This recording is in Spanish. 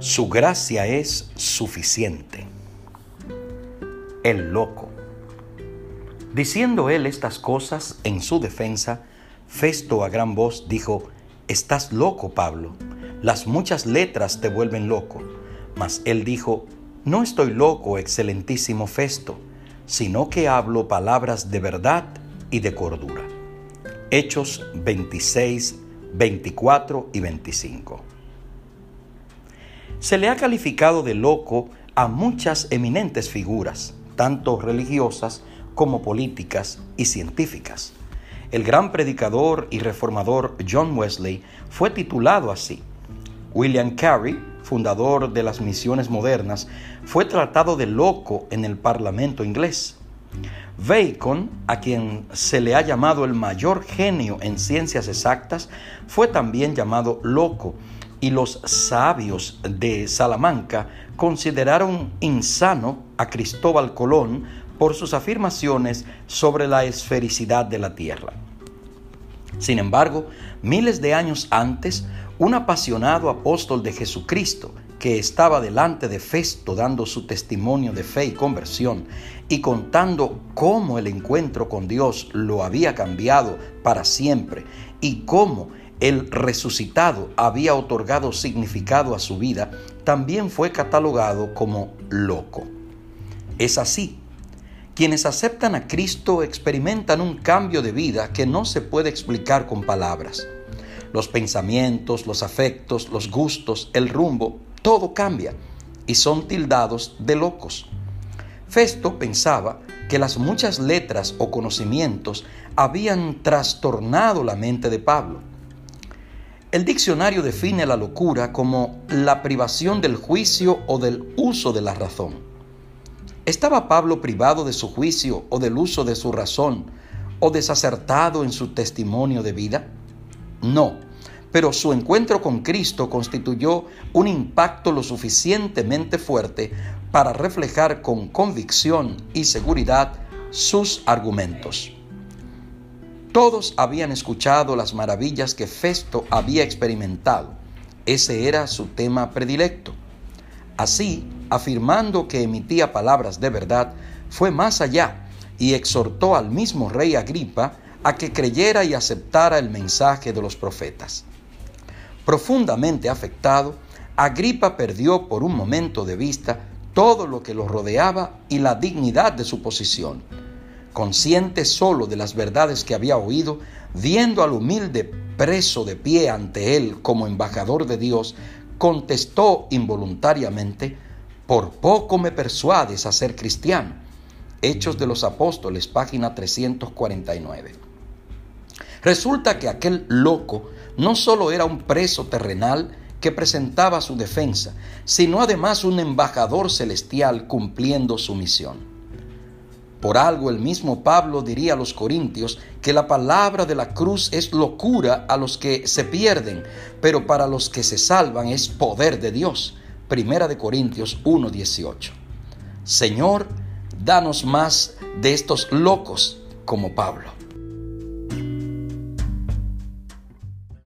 Su gracia es suficiente. El loco. Diciendo él estas cosas en su defensa, Festo a gran voz dijo, Estás loco, Pablo. Las muchas letras te vuelven loco. Mas él dijo, No estoy loco, excelentísimo Festo, sino que hablo palabras de verdad y de cordura. Hechos 26, 24 y 25. Se le ha calificado de loco a muchas eminentes figuras, tanto religiosas como políticas y científicas. El gran predicador y reformador John Wesley fue titulado así. William Carey, fundador de las misiones modernas, fue tratado de loco en el Parlamento inglés. Bacon, a quien se le ha llamado el mayor genio en ciencias exactas, fue también llamado loco y los sabios de Salamanca consideraron insano a Cristóbal Colón por sus afirmaciones sobre la esfericidad de la Tierra. Sin embargo, miles de años antes, un apasionado apóstol de Jesucristo, que estaba delante de Festo dando su testimonio de fe y conversión y contando cómo el encuentro con Dios lo había cambiado para siempre y cómo el resucitado había otorgado significado a su vida, también fue catalogado como loco. Es así quienes aceptan a Cristo experimentan un cambio de vida que no se puede explicar con palabras. Los pensamientos, los afectos, los gustos, el rumbo, todo cambia y son tildados de locos. Festo pensaba que las muchas letras o conocimientos habían trastornado la mente de Pablo. El diccionario define la locura como la privación del juicio o del uso de la razón. ¿Estaba Pablo privado de su juicio o del uso de su razón o desacertado en su testimonio de vida? No, pero su encuentro con Cristo constituyó un impacto lo suficientemente fuerte para reflejar con convicción y seguridad sus argumentos. Todos habían escuchado las maravillas que Festo había experimentado. Ese era su tema predilecto. Así, afirmando que emitía palabras de verdad, fue más allá y exhortó al mismo rey Agripa a que creyera y aceptara el mensaje de los profetas. Profundamente afectado, Agripa perdió por un momento de vista todo lo que lo rodeaba y la dignidad de su posición. Consciente solo de las verdades que había oído, viendo al humilde preso de pie ante él como embajador de Dios, contestó involuntariamente, por poco me persuades a ser cristiano. Hechos de los Apóstoles, página 349. Resulta que aquel loco no solo era un preso terrenal que presentaba su defensa, sino además un embajador celestial cumpliendo su misión. Por algo el mismo Pablo diría a los corintios que la palabra de la cruz es locura a los que se pierden, pero para los que se salvan es poder de Dios. Primera de Corintios 1:18. Señor, danos más de estos locos como Pablo.